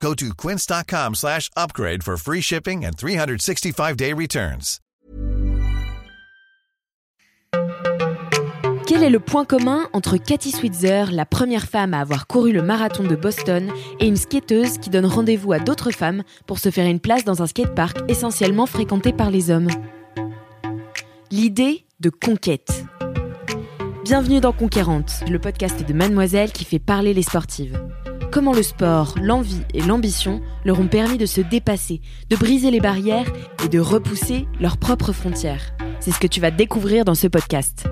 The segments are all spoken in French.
Go to quince.com slash upgrade for free shipping and 365-day returns. Quel est le point commun entre Cathy Switzer, la première femme à avoir couru le marathon de Boston, et une skateuse qui donne rendez-vous à d'autres femmes pour se faire une place dans un skatepark essentiellement fréquenté par les hommes? L'idée de conquête. Bienvenue dans Conquérante, le podcast de Mademoiselle qui fait parler les sportives. Comment le sport, l'envie et l'ambition leur ont permis de se dépasser, de briser les barrières et de repousser leurs propres frontières. C'est ce que tu vas découvrir dans ce podcast.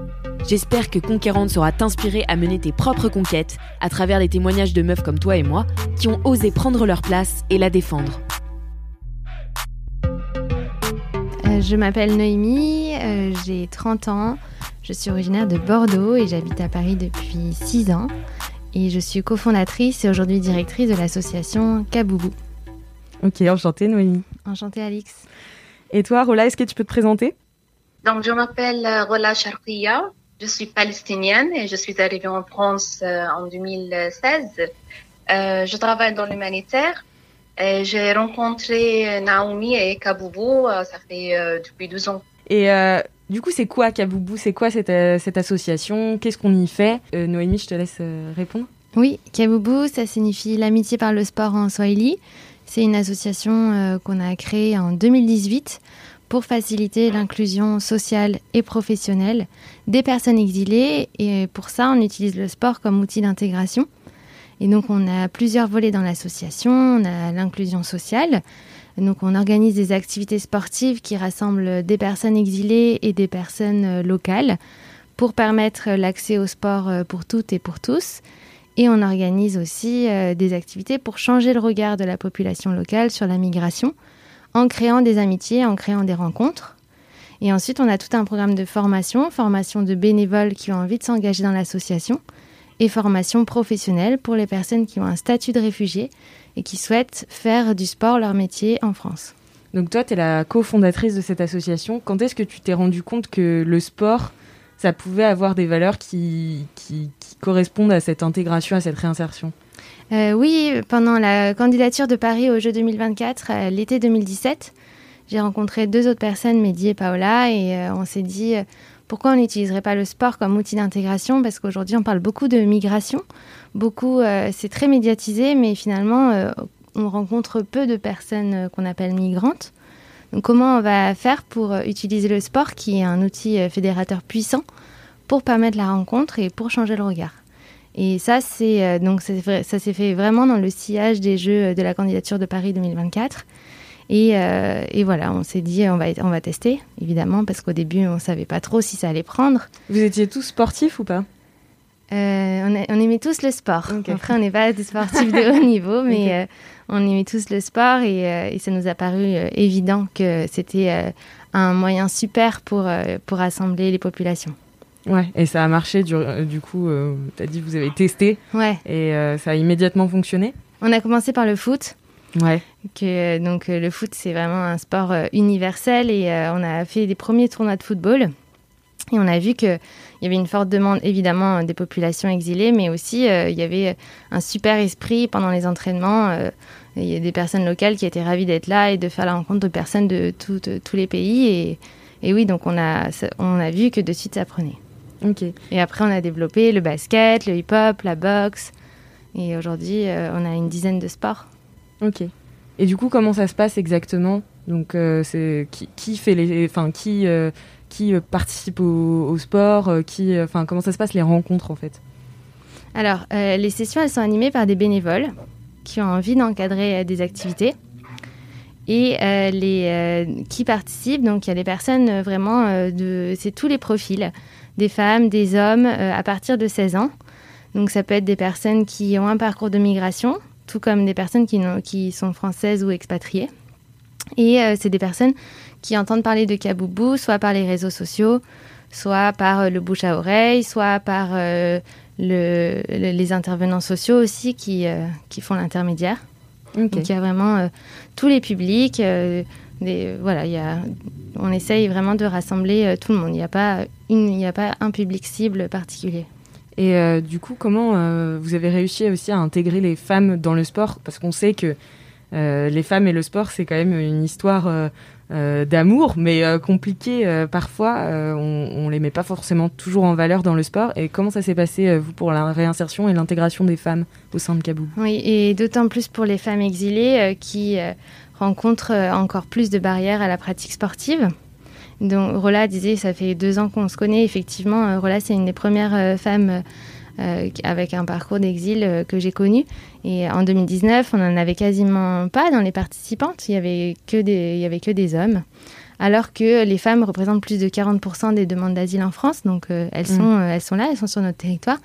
J'espère que Conquérante saura t'inspirer à mener tes propres conquêtes à travers les témoignages de meufs comme toi et moi qui ont osé prendre leur place et la défendre. Euh, je m'appelle Noémie, euh, j'ai 30 ans, je suis originaire de Bordeaux et j'habite à Paris depuis 6 ans. Et je suis cofondatrice et aujourd'hui directrice de l'association Kaboubou. Ok, enchantée Noémie. Enchantée Alix. Et toi, Rola, est-ce que tu peux te présenter? Donc, je m'appelle euh, Rola Charkia, je suis palestinienne et je suis arrivée en France euh, en 2016. Euh, je travaille dans l'humanitaire. J'ai rencontré Naomi et Kaboubou, ça fait depuis 12 ans. Et du coup, c'est quoi Kaboubou? C'est quoi cette, cette association? Qu'est-ce qu'on y fait? Noémie, je te laisse répondre. Oui, Kaboubou, ça signifie l'amitié par le sport en Swahili. C'est une association qu'on a créée en 2018 pour faciliter l'inclusion sociale et professionnelle des personnes exilées. Et pour ça, on utilise le sport comme outil d'intégration. Et donc, on a plusieurs volets dans l'association. On a l'inclusion sociale. Donc, on organise des activités sportives qui rassemblent des personnes exilées et des personnes locales pour permettre l'accès au sport pour toutes et pour tous. Et on organise aussi des activités pour changer le regard de la population locale sur la migration en créant des amitiés, en créant des rencontres. Et ensuite, on a tout un programme de formation, formation de bénévoles qui ont envie de s'engager dans l'association et formation professionnelle pour les personnes qui ont un statut de réfugié et qui souhaitent faire du sport leur métier en France. Donc toi, tu es la cofondatrice de cette association. Quand est-ce que tu t'es rendu compte que le sport, ça pouvait avoir des valeurs qui, qui, qui correspondent à cette intégration, à cette réinsertion? Euh, oui, pendant la candidature de Paris aux Jeux 2024, euh, l'été 2017, j'ai rencontré deux autres personnes, Mehdi et Paola, et euh, on s'est dit pourquoi on n'utiliserait pas le sport comme outil d'intégration? Parce qu'aujourd'hui, on parle beaucoup de migration. Beaucoup, c'est très médiatisé, mais finalement, on rencontre peu de personnes qu'on appelle migrantes. Donc, comment on va faire pour utiliser le sport, qui est un outil fédérateur puissant, pour permettre la rencontre et pour changer le regard? Et ça, c'est euh, donc ça s'est fait vraiment dans le sillage des Jeux de la candidature de Paris 2024. Et, euh, et voilà, on s'est dit on va on va tester évidemment parce qu'au début on savait pas trop si ça allait prendre. Vous étiez tous sportifs ou pas euh, on, aimait tous le sport. Après, on n'est pas des sportifs de haut niveau, mais on aimait tous le sport et, et ça nous a paru évident que c'était un moyen super pour, pour rassembler les populations. Ouais, et ça a marché du, euh, du coup, euh, tu as dit que vous avez testé. Ouais. Et euh, ça a immédiatement fonctionné? On a commencé par le foot. Ouais. Que, donc le foot, c'est vraiment un sport universel et on a fait des premiers tournois de football. Et on a vu qu'il y avait une forte demande, évidemment, des populations exilées, mais aussi il y avait un super esprit pendant les entraînements. il y a des personnes locales qui étaient ravies d'être là et de faire la rencontre de personnes de, tous les pays. Et, et oui, donc on a, on a vu que de suite ça prenait. Et après, on a développé le basket, le hip-hop, la boxe. Et aujourd'hui, euh, on a une dizaine de sports. Ok. Et du coup, comment ça se passe exactement? Donc, euh, c'est qui, fait les, enfin, qui, euh, qui participe au, sport Qui, enfin, comment ça se passe les rencontres en fait? Alors, les sessions, elles sont animées par des bénévoles qui ont envie d'encadrer des activités et les qui participent. Donc, il y a des personnes vraiment de, c'est tous les profils des femmes, des hommes euh, à partir de 16 ans. Donc ça peut être des personnes qui ont un parcours de migration, tout comme des personnes qui, qui sont françaises ou expatriées. Et c'est des personnes qui entendent parler de Kaboubou, soit par les réseaux sociaux, soit par le bouche à oreille, soit par le, les intervenants sociaux aussi qui, qui font l'intermédiaire. Donc il y a vraiment tous les publics. Des, voilà, y a, on essaye vraiment de rassembler tout le monde. Il n'y a, pas a pas un public cible particulier. Et euh, du coup, comment euh, vous avez réussi aussi à intégrer les femmes dans le sport? Parce qu'on sait que euh, les femmes et le sport, c'est quand même une histoire d'amour, mais compliquée parfois. on, ne les met pas forcément toujours en valeur dans le sport. Et comment ça s'est passé, vous, pour la réinsertion et l'intégration des femmes au sein de Kabou Oui, et d'autant plus pour les femmes exilées qui rencontrent encore plus de barrières à la pratique sportive. Donc Rola disait, ça fait deux ans qu'on se connaît. Effectivement, euh, Rola, c'est une des premières euh, femmes euh, avec un parcours d'exil que j'ai connu. Et en 2019, on n'en avait quasiment pas dans les participantes. Il n'y avait, que des, il y avait que des hommes. Alors que les femmes représentent plus de 40% des demandes d'asile en France. Donc elles, mm. sont, elles sont là, elles sont sur notre territoire.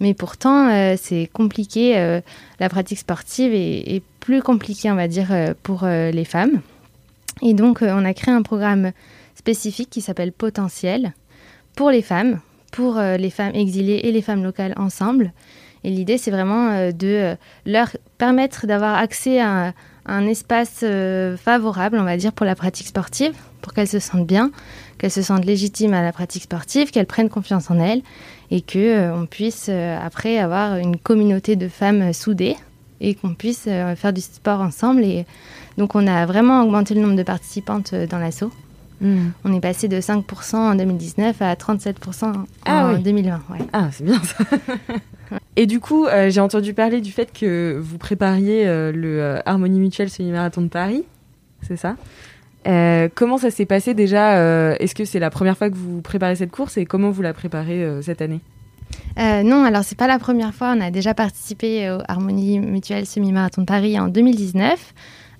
Mais pourtant, c'est compliqué. la pratique sportive est, est, plus compliquée, on va dire, pour les femmes. Et donc, on a créé un programme spécifique qui s'appelle Potentiel pour les femmes, pour euh, les femmes exilées et les femmes locales ensemble. Et l'idée, c'est vraiment euh, de euh, leur permettre d'avoir accès à un espace favorable, on va dire, pour la pratique sportive, pour qu'elles se sentent bien, qu'elles se sentent légitimes à la pratique sportive, qu'elles prennent confiance en elles et que on puisse après avoir une communauté de femmes soudées et qu'on puisse faire du sport ensemble. Et donc, on a vraiment augmenté le nombre de participantes dans l'assaut. On est passé de 5% en 2019 à 37% ah en 2020. Ah, c'est bien ça. Et du coup, euh, j'ai entendu parler du fait que vous prépariez euh, le euh, Harmonie Mutuelle semi-marathon de Paris. C'est ça? Comment ça s'est passé déjà Est-ce que c'est la première fois que vous préparez cette course et comment vous la préparez cette année? Non, alors c'est pas la première fois. On a déjà participé au Harmonie Mutuelle Semi-Marathon de Paris en 2019.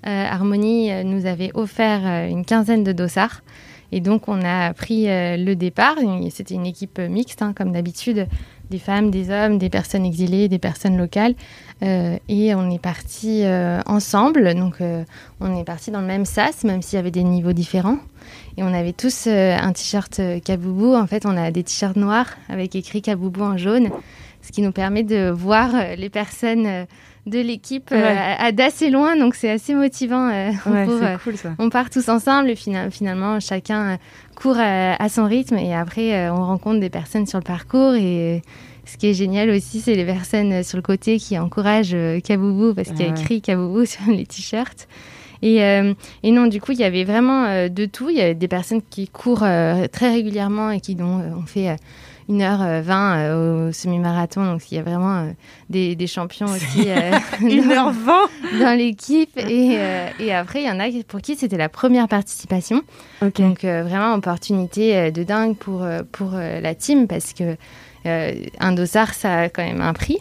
Euh, Harmonie euh, nous avait offert euh, une quinzaine de dossards. Et donc, on a pris le départ. C'était une équipe mixte, hein, comme d'habitude, des femmes, des hommes, des personnes exilées, des personnes locales. et on est parti ensemble. Donc, on est parti dans le même sas, même s'il y avait des niveaux différents. Et on avait tous un t-shirt Kaboubou. En fait, on a des t-shirts noirs avec écrit Kaboubou en jaune, ce qui nous permet de voir les personnes de l'équipe euh, d'assez loin, donc c'est assez motivant. Euh, euh, On part tous ensemble finalement chacun court à, son rythme et après on rencontre des personnes sur le parcours et ce qui est génial aussi, c'est les personnes sur le côté qui encouragent Kaboubou parce qu'il y a écrit Kaboubou sur les t-shirts. Et, et, non, du coup, il y avait vraiment de tout. Il y avait des personnes qui courent très régulièrement et qui ont, ont fait 1h20 euh, au semi-marathon. Donc, il y a vraiment euh, des, des, champions aussi. 1h20 euh, dans l'équipe. Et, et, après, il y en a pour qui c'était la première participation. Donc, vraiment, opportunité de dingue pour, pour la team parce que. un dossard, ça a quand même un prix.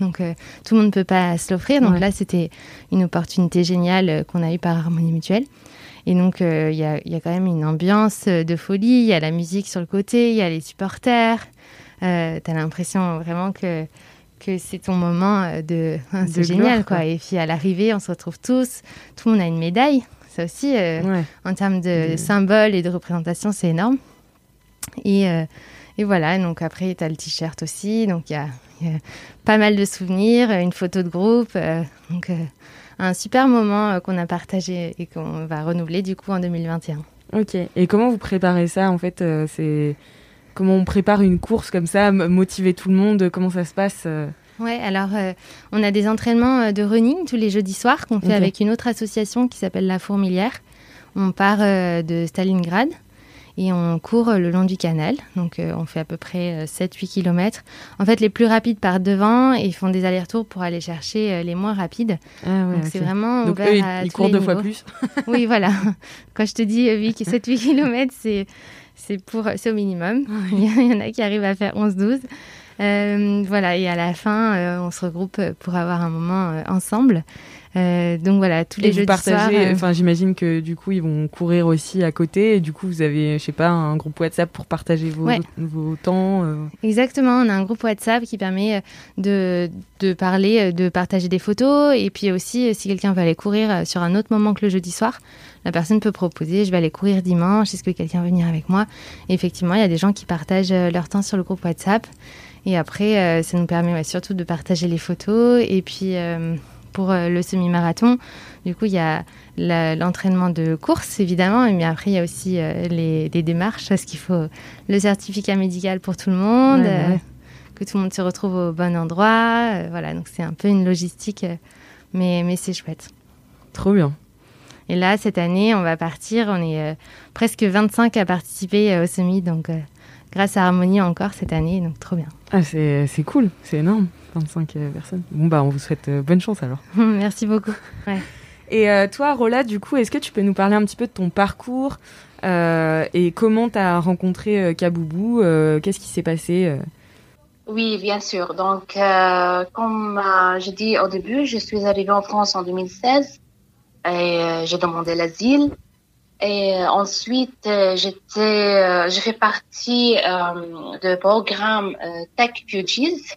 Donc, tout le monde ne peut pas se l'offrir. Donc là, c'était une opportunité géniale qu'on a eue par Harmonie Mutuelle. Et donc, euh, il y, a, quand même une ambiance de folie. Il y a la musique sur le côté, il y a les supporters. Euh, tu as l'impression vraiment que, que c'est ton moment euh, de. c'est génial, quoi. Et puis à l'arrivée, on se retrouve tous. Tout le monde a une médaille. Ça aussi, en termes de symbole et de représentation, c'est énorme. Et, et, voilà, donc après, tu as le t-shirt aussi. Donc il y a, pas mal de souvenirs, une photo de groupe. donc un super moment euh, qu'on a partagé et qu'on va renouveler du coup en 2021. Ok. Et comment vous préparez ça en fait euh, C'est comment on prépare une course comme ça, motiver tout le monde Comment ça se passe euh? Ouais, alors on a des entraînements de running tous les jeudis soirs qu'on fait avec une autre association qui s'appelle La Fourmilière. On part de Stalingrad et on court le long du canal. Donc euh, on fait à peu près 7-8 euh, km. En fait, les plus rapides partent devant et font des allers-retours pour aller chercher euh, les moins rapides. Ah donc c'est vraiment donc eux, ils, courent deux fois plus. oui, voilà. Quand je te dis 7-8 km, c'est c'est pour c'est au minimum. Il y en a qui arrivent à faire 11-12. voilà, et à la fin, on se regroupe pour avoir un moment ensemble. Euh, donc voilà, tous les et jeudis partagez, euh, Enfin, j'imagine que du coup, ils vont courir aussi à côté. Et du coup, vous avez, je sais pas, un groupe WhatsApp pour partager vos, Ouais. vos temps. euh. Exactement, on a un groupe WhatsApp qui permet euh, de, de parler, euh, de partager des photos. Et puis aussi, euh, si quelqu'un veut aller courir euh, sur un autre moment que le jeudi soir, la personne peut proposer je vais aller courir dimanche, est-ce que quelqu'un veut venir avec moi? Et effectivement, il y a des gens qui partagent euh, leur temps sur le groupe WhatsApp. Et après, euh, ça nous permet ouais, surtout de partager les photos. Et puis, euh, pour euh, le semi-marathon, du coup, il y a l'entraînement de course, évidemment. Mais après, il y a aussi euh, les, des démarches, parce qu'il faut le certificat médical pour tout le monde, Ouais, bah euh, que tout le monde se retrouve au bon endroit. euh, voilà, donc c'est un peu une logistique, mais, mais c'est chouette. Trop bien. Et là, cette année, on va partir. On est euh, presque 25 à participer au semi, donc grâce à Harmonie encore cette année, donc trop bien. Ah, c'est cool, c'est énorme. 25 euh, personnes. Bon, bah, on vous souhaite euh, bonne chance alors. Merci beaucoup. Et euh, toi, Rola, du coup, est-ce que tu peux nous parler un petit peu de ton parcours euh, et comment tu as rencontré euh, Kaboubou euh, Qu'est-ce qui s'est passé euh? Oui, bien sûr. Donc, euh, comme euh, j'ai dit au début, je suis arrivée en France en 2016 et euh, j'ai demandé l'asile. Et ensuite, j'étais, euh, j'ai fait partie euh, du programme euh, Tech Fugees.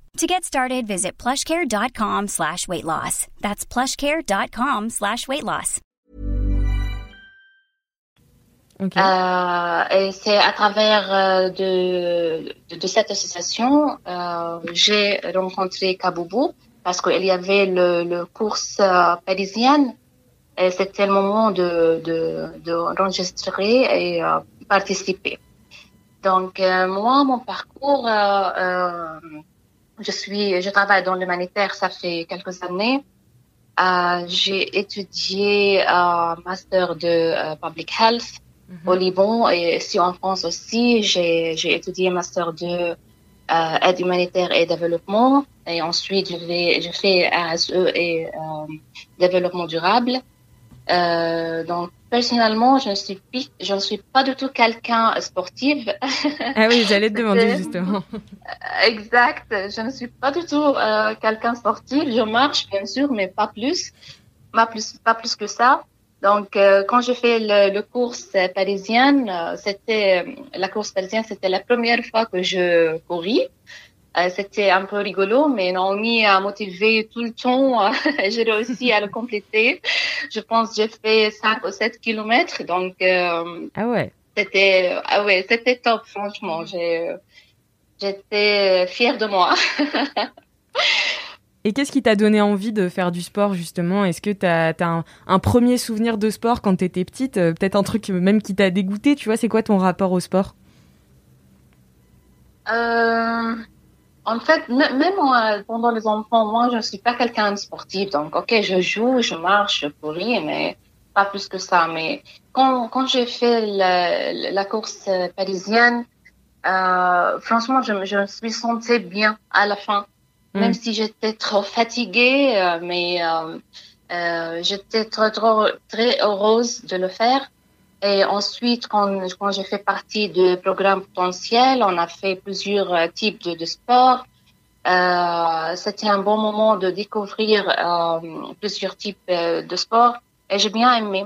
To get started, visit plushcare.com slash weight loss. That's plushcare.com slash weight loss. Ok. Euh, et c'est à travers euh, de, de, de cette association euh, j'ai rencontré Kaboubou parce qu'il y avait le, le course euh, parisienne et c'était le moment de, de, de enregistrer et euh, participer. Donc euh, moi mon parcours euh, euh, je suis je travaille dans l'humanitaire ça fait quelques années. Euh, j'ai étudié un master de euh, public health au Liban et ici en France aussi. J'ai, j'ai étudié un master de euh, aide humanitaire et développement. Et ensuite, je, vais, je fais RSE et euh, développement durable. Euh, donc, personnellement, je ne suis, pi- je ne suis pas du tout quelqu'un sportif. Ah oui, j'allais te demander c'est- justement. exact. Je ne suis pas du tout euh, quelqu'un sportif. Je marche, bien sûr, mais pas plus. Pas plus, pas plus que ça. Donc, euh, quand j'ai fait le, le course parisienne, euh, c'était la course parisienne, c'était la première fois que je couris. Euh, c'était un peu rigolo, mais Naomi a motivé tout le temps. j'ai réussi à le compléter. Je pense que j'ai fait 5 ou 7 kilomètres. Donc, euh, Ah ouais. c'était ah ouais, c'était top, franchement. J'ai, j'étais fière de moi. Et qu'est-ce qui t'a donné envie de faire du sport justement? Est-ce que t'as as un, un premier souvenir de sport quand t'étais petite? Euh, Peut-être un truc même qui t'a dégoûté, tu vois? C'est quoi ton rapport au sport? Euh, en fait, même moi, pendant les enfants, moi, je ne suis pas quelqu'un de sportif. Donc, ok, je joue, je marche, je couris, mais pas plus que ça. Mais quand, quand j'ai fait la, la course euh, parisienne, euh, franchement, je, me- je me suis sentie bien à la fin. Même Mm. si j'étais trop fatiguée, euh, mais euh, euh, j'étais très, trop, très heureuse de le faire. Et ensuite, quand, quand j'ai fait partie du programme potentiel, on a fait plusieurs euh, types de, de sports. Euh, C'était un bon moment de découvrir euh, plusieurs types euh, de sports et j'ai bien aimé.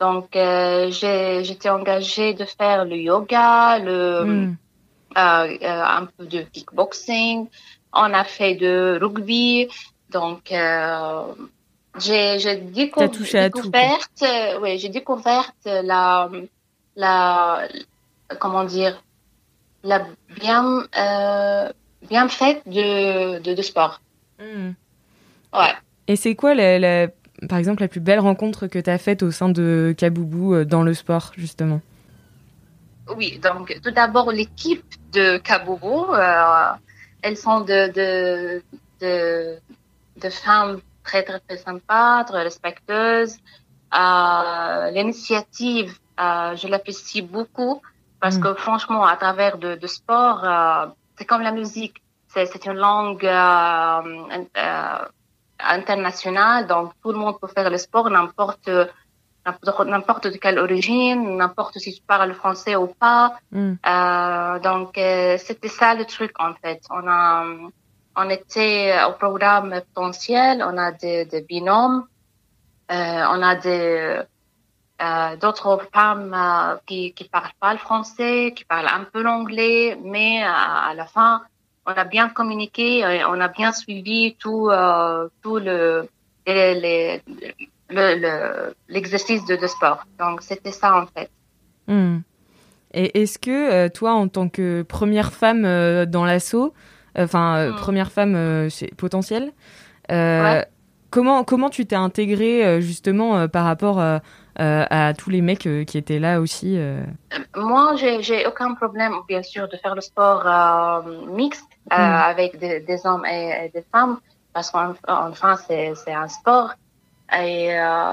Donc, euh, j'ai- j'étais engagée de faire le yoga, le, Mm. un peu de kickboxing. On a fait de rugby. Donc, euh, j'ai j'ai découvert, euh, ouais, j'ai découvert la, la, comment dire, la bien, euh, bien faite de, de, de sport. Mm. Ouais. Et c'est quoi, la, la- par exemple, la plus belle rencontre que t'as faite au sein de Kaboubou euh, dans le sport justement? Oui, donc tout d'abord l'équipe de Kaboubou, euh, elles sont de, de, de, de femmes très très très sympas, très respectueuses. l'initiative, je l'apprécie beaucoup parce mm. que franchement, à travers de, de sport, c'est comme la musique. C'est une langue internationale, donc tout le monde peut faire le sport, n'importe n'importe de quelle origine, n'importe si tu parles français ou pas. Mm. Euh, donc euh, c'était ça le truc en fait. On a, on était au programme potentiel, on a des, binômes, euh, on a euh, d'autres femmes euh, qui qui parlent pas le français, qui parlent un peu l'anglais, mais à la fin on a bien communiqué, on a bien suivi tout tout le l'exercice le, de, sport. Donc c'était ça en fait. Hmm. Et est-ce que euh, toi, en tant que première femme euh, dans l'assaut, enfin euh, hmm. première femme potentielle, comment comment tu t'es intégrée justement par rapport à tous les mecs qui étaient là aussi Moi, j'ai aucun problème, bien sûr, de faire le sport mixte hmm. avec des, hommes et, des femmes, parce qu'enfin, c'est un sport. Et euh,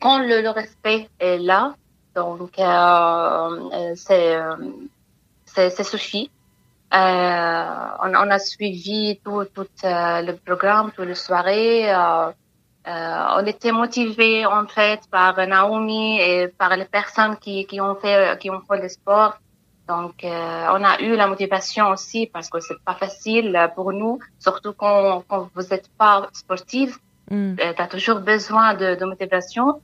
quand le, le, respect est là, donc euh, euh c'est euh, c'est suffit. Euh, on, on, a suivi tout, tout le programme, toutes les soirées. on était motivés en fait par Naomi et par les personnes qui, qui ont fait qui ont fait le sport. Donc, on a eu la motivation aussi parce que c'est pas facile pour nous, surtout quand, quand vous n'êtes pas sportif. Mm. Euh, tu as toujours besoin de, de motivation.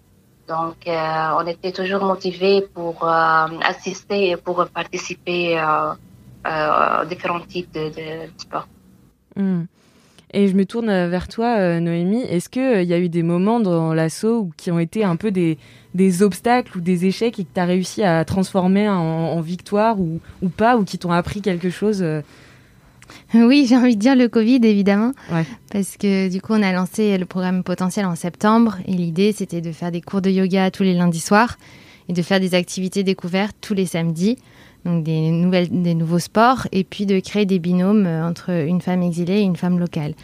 Donc, euh, on était toujours motivés pour euh, assister et pour participer aux différents types de, de sport. Mm. Et je me tourne vers toi, Noémie. Est-ce qu'il y a eu des moments dans l'assaut qui ont été un peu des, des obstacles ou des échecs et que tu as réussi à transformer en, en victoire ou, ou, pas, ou qui t'ont appris quelque chose Oui, j'ai envie de dire le Covid, évidemment. Parce que du coup, on a lancé le programme potentiel en septembre. Et l'idée, c'était de faire des cours de yoga tous les lundis soirs et de faire des activités découvertes tous les samedis. Donc des, nouvelles, des nouveaux sports. Et puis de créer des binômes euh, entre une femme exilée et une femme locale.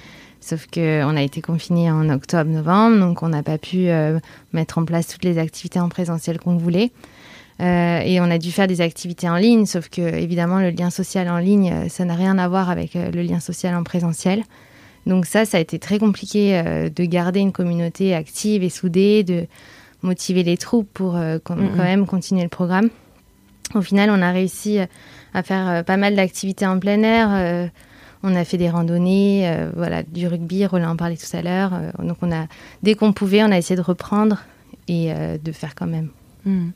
Sauf qu'on a été confinés en octobre-novembre, donc on n'a pas pu euh, mettre en place toutes les activités en présentiel qu'on voulait. Euh, et on a dû faire des activités en ligne, sauf que évidemment le lien social en ligne, ça n'a rien à voir avec le lien social en présentiel. Donc ça, ça a été très compliqué de garder une communauté active et soudée, de motiver les troupes pour quand même continuer le programme. Au final, on a réussi à faire pas mal d'activités en plein air. on a fait des randonnées, voilà, du rugby, Roland en parlait tout à l'heure. donc on a, dès qu'on pouvait, on a essayé de reprendre et de faire quand même. Mm.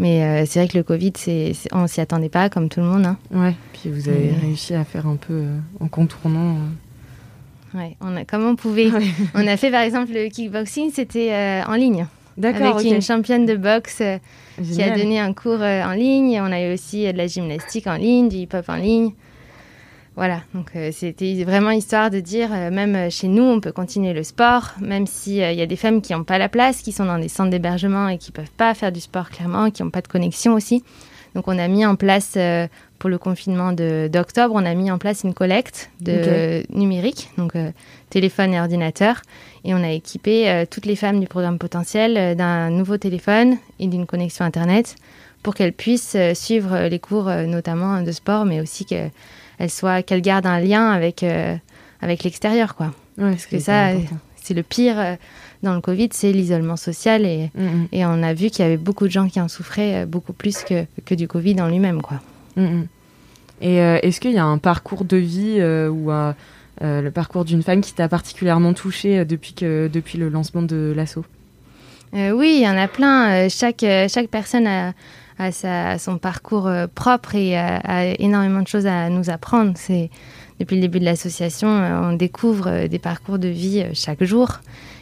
Mais euh, c'est vrai que le Covid, c'est, on s'y attendait pas, comme tout le monde. Hein. Ouais, puis vous avez réussi à faire un peu euh, en contournant. Euh. Ouais, on a, comme on pouvait. on a fait par exemple le kickboxing, c'était en ligne. D'accord. Avec une championne de boxe qui a donné un cours en ligne. On a eu aussi de la gymnastique en ligne, du hip-hop en ligne. Voilà, donc euh, c'était vraiment histoire de dire, euh, même euh, chez nous, on peut continuer le sport, même s'il y a des femmes qui n'ont pas la place, qui sont dans des centres d'hébergement et qui ne peuvent pas faire du sport clairement, qui n'ont pas de connexion aussi. Donc on a mis en place, pour le confinement d'octobre, on a mis en place une collecte de numérique, donc téléphone et ordinateur, et on a équipé toutes les femmes du programme potentiel d'un nouveau téléphone et d'une connexion Internet pour qu'elles puissent suivre les cours notamment de sport, mais aussi que elle soit qu'elle garde un lien avec euh, avec l'extérieur quoi. Parce que ça c'est le pire euh, dans le Covid, c'est l'isolement social et, mm, mm. et on a vu qu'il y avait beaucoup de gens qui en souffraient euh, beaucoup plus que, que du Covid en lui-même quoi. Mm, et est-ce qu'il y a un parcours de vie ou le parcours d'une femme qui t'a particulièrement touché depuis que depuis le lancement de l'assaut? Oui, il y en a plein. chaque chaque personne a son parcours euh, propre et a, énormément de choses à nous apprendre. C'est depuis le début de l'association, euh, on découvre euh, des parcours de vie chaque jour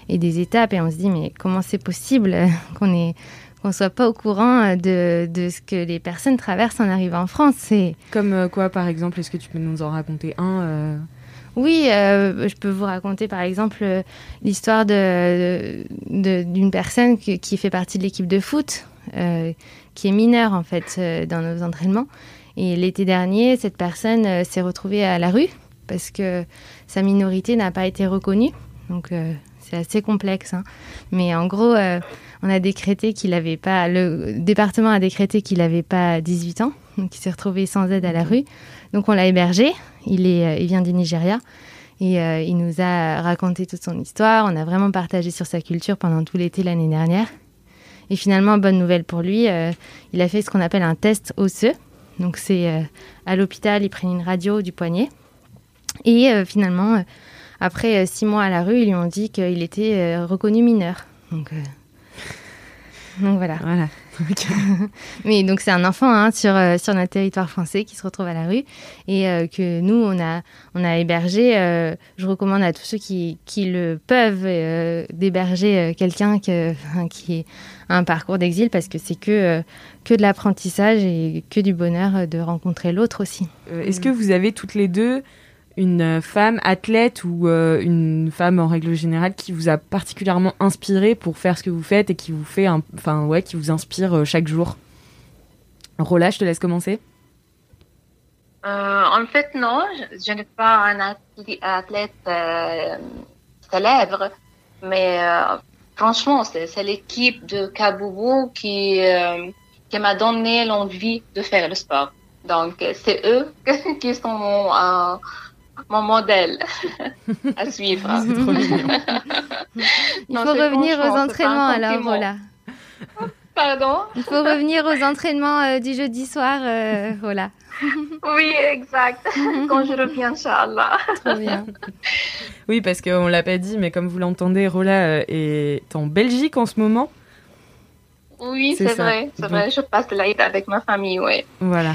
et des étapes et on se dit mais comment c'est possible qu'on est qu'on soit pas au courant de, de, ce que les personnes traversent en arrivant en France. Comme quoi par exemple Est-ce que tu peux nous en raconter un Oui, je peux vous raconter par exemple l'histoire d'une de, personne qui, fait partie de l'équipe de foot, qui est mineur en fait euh, dans nos entraînements. Et l'été dernier, cette personne euh, s'est retrouvée à la rue parce que sa minorité n'a pas été reconnue. Donc euh, c'est assez complexe. Hein. Mais en gros, on a décrété qu'il n'avait pas, le département a décrété qu'il n'avait pas 18 ans, donc il s'est retrouvé sans aide à la rue. Donc on l'a hébergé. Il est, il vient du Nigeria. Et euh, il nous a raconté toute son histoire. On a vraiment partagé sur sa culture pendant tout l'été l'année dernière. Et finalement, bonne nouvelle pour lui, euh, il a fait ce qu'on appelle un test osseux. Donc c'est euh, à l'hôpital, il prennent une radio du poignet. Et finalement, après six mois à la rue, ils lui ont dit qu'il était reconnu mineur. Donc, donc voilà. Voilà. Mais donc c'est un enfant hein, sur, euh, sur notre territoire français qui se retrouve à la rue et euh, que nous, on a, on a hébergé. Euh, je recommande à tous ceux qui, qui le peuvent d'héberger quelqu'un qui a un parcours d'exil parce que c'est que, que de l'apprentissage et que du bonheur de rencontrer l'autre aussi. Est-ce que vous avez toutes les deux une femme athlète ou euh, une femme en règle générale qui vous a particulièrement inspiré pour faire ce que vous faites et qui vous fait enfin ouais qui vous inspire euh, chaque jour? Rola, je te laisse commencer. Euh, en fait, non, je, n'ai pas un athlète célèbre, mais franchement, c'est l'équipe de Kaboubou qui, qui m'a donné l'envie de faire le sport. Donc, c'est eux qui sont mon modèle à suivre. Il faut revenir aux entraînements alors, voilà. Pardon Il faut revenir aux entraînements euh, du jeudi soir, euh, voilà. Oui, exact. Quand je reviens, Inch'Allah. Trop bien. Oui, parce qu'on ne l'a pas dit, mais comme vous l'entendez, Rola euh, est en Belgique en ce moment. Oui, c'est vrai. C'est vrai. Je passe l'aide avec ma famille, oui. Voilà.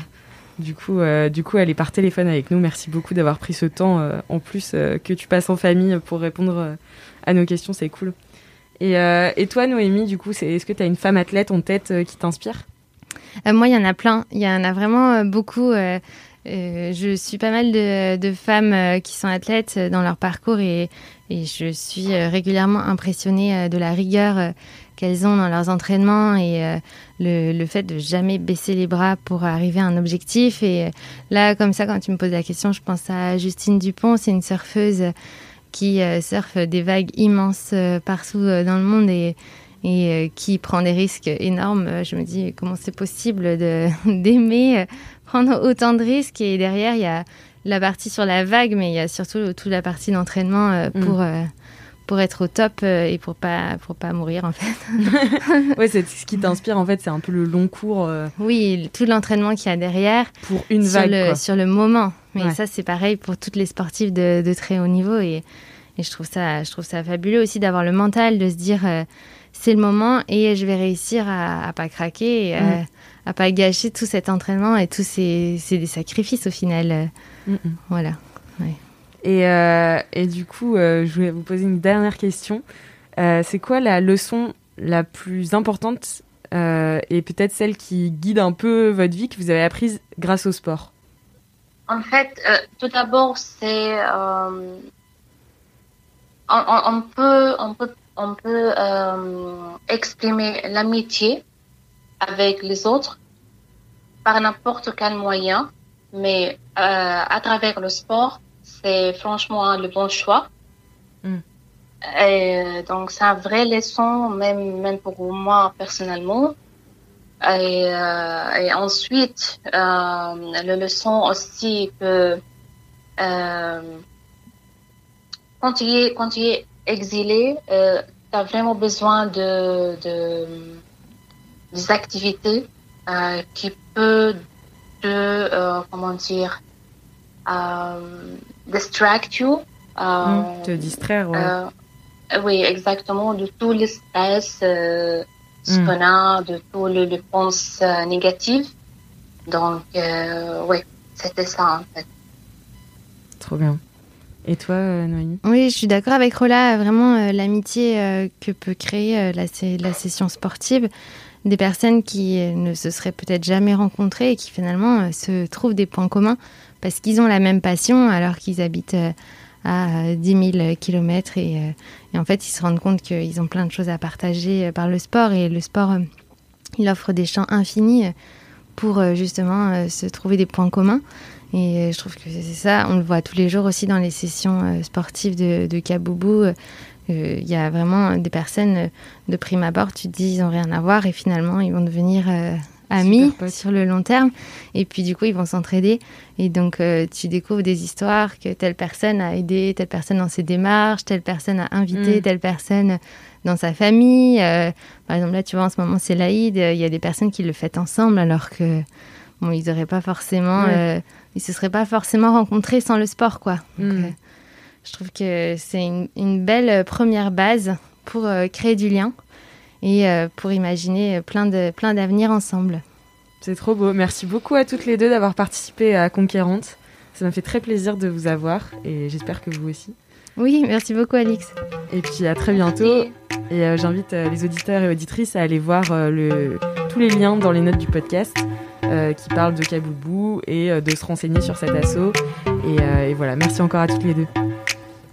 Du coup, euh, du coup, elle est par téléphone avec nous. Merci beaucoup d'avoir pris ce temps euh, en plus euh, que tu passes en famille pour répondre à nos questions. C'est cool. Et, toi, Noémie, du coup, est-ce que tu as une femme athlète en tête qui t'inspire? Moi, il y en a plein. Il y en a vraiment beaucoup. je suis pas mal de, de femmes qui sont athlètes dans leur parcours et, et je suis régulièrement impressionnée de la rigueur qu'elles ont dans leurs entraînements et euh, le, fait de jamais baisser les bras pour arriver à un objectif. Et euh, là, comme ça, quand tu me poses la question, je pense à Justine Dupont, c'est une surfeuse qui euh, surfe des vagues immenses partout dans le monde et, et qui prend des risques énormes. Je me dis comment c'est possible d'aimer prendre autant de risques? Et derrière il y a la partie sur la vague, mais il y a surtout toute la partie d'entraînement pour mm pour être au top euh, et pour pas pour pas mourir en fait. ouais, c'est ce qui t'inspire en fait, c'est un peu le long cours. Euh, oui, tout l'entraînement qu'il y a derrière. Pour une vague. Sur le, sur le moment. Mais ça, c'est pareil pour toutes les sportifs de, de très haut niveau et, et, je trouve ça je trouve ça fabuleux aussi d'avoir le mental de se dire euh, c'est le moment et je vais réussir à, à pas craquer et mm. à, pas gâcher tout cet entraînement et tous ces des sacrifices au final. Mm, mm. Voilà. Ouais. Et, euh, et du coup, euh, je voulais vous poser une dernière question. Euh, c'est quoi la leçon la plus importante et peut-être celle qui guide un peu votre vie que vous avez apprise grâce au sport? En fait, tout d'abord, c'est on, peut on peut on peut exprimer l'amitié avec les autres par n'importe quel moyen, mais à travers le sport, c'est franchement le bon choix. Hmm. Et donc, c'est un vrai leçon, même, même pour moi personnellement. Et, euh, ensuite, euh, le leçon aussi que euh, quand, tu es, quand tu es exilé, euh, tu as vraiment besoin de, de des activités euh, qui peuvent te, comment dire, distract you. Euh, te distraire, ouais. Euh, oui, exactement, de tout le stress euh, mm. qu'on a, de tous les, les pensées négatives. Donc, oui, c'était ça en fait. Trop bien. Et toi, Noémie? Oui, je suis d'accord avec Rola. Vraiment, l'amitié que peut créer la, la, session sportive, des personnes qui ne se seraient peut-être jamais rencontrées et qui finalement se trouvent des points communs parce qu'ils ont la même passion alors qu'ils habitent euh, à 10 000 kilomètres et, euh, en fait ils se rendent compte qu'ils ont plein de choses à partager euh, par le sport et le sport il offre des champs infinis pour justement se trouver des points communs. Et je trouve que c'est ça on le voit tous les jours aussi dans les sessions sportives de, de Kaboubou Il y a vraiment des personnes de prime abord, tu te dis ils n'ont rien à voir et finalement ils vont devenir amis sur le long terme. Et puis du coup, ils vont s'entraider. Et donc, euh, tu découvres des histoires que telle personne a aidé telle personne dans ses démarches, telle personne a invité mm. telle personne dans sa famille. Euh, par exemple, là, tu vois, en ce moment, c'est l'Aïd. Il y a des personnes qui le fêtent ensemble alors que, bon, ils n'auraient pas forcément... Euh, ils se seraient pas forcément rencontrés sans le sport, quoi. Mm. Je trouve que c'est une, une, belle première base pour créer du lien et euh, pour imaginer plein de plein d'avenirs ensemble. C'est trop beau. Merci beaucoup à toutes les deux d'avoir participé à Conquérante. Ça m'a fait très plaisir de vous avoir et j'espère que vous aussi. Oui, merci beaucoup Alix. Et puis à très bientôt. Et euh, j'invite euh, les auditeurs et auditrices à aller voir le, tous les liens dans les notes du podcast qui parlent de Kaboubou et de se renseigner sur cet assaut. Et, et, voilà, merci encore à toutes les deux.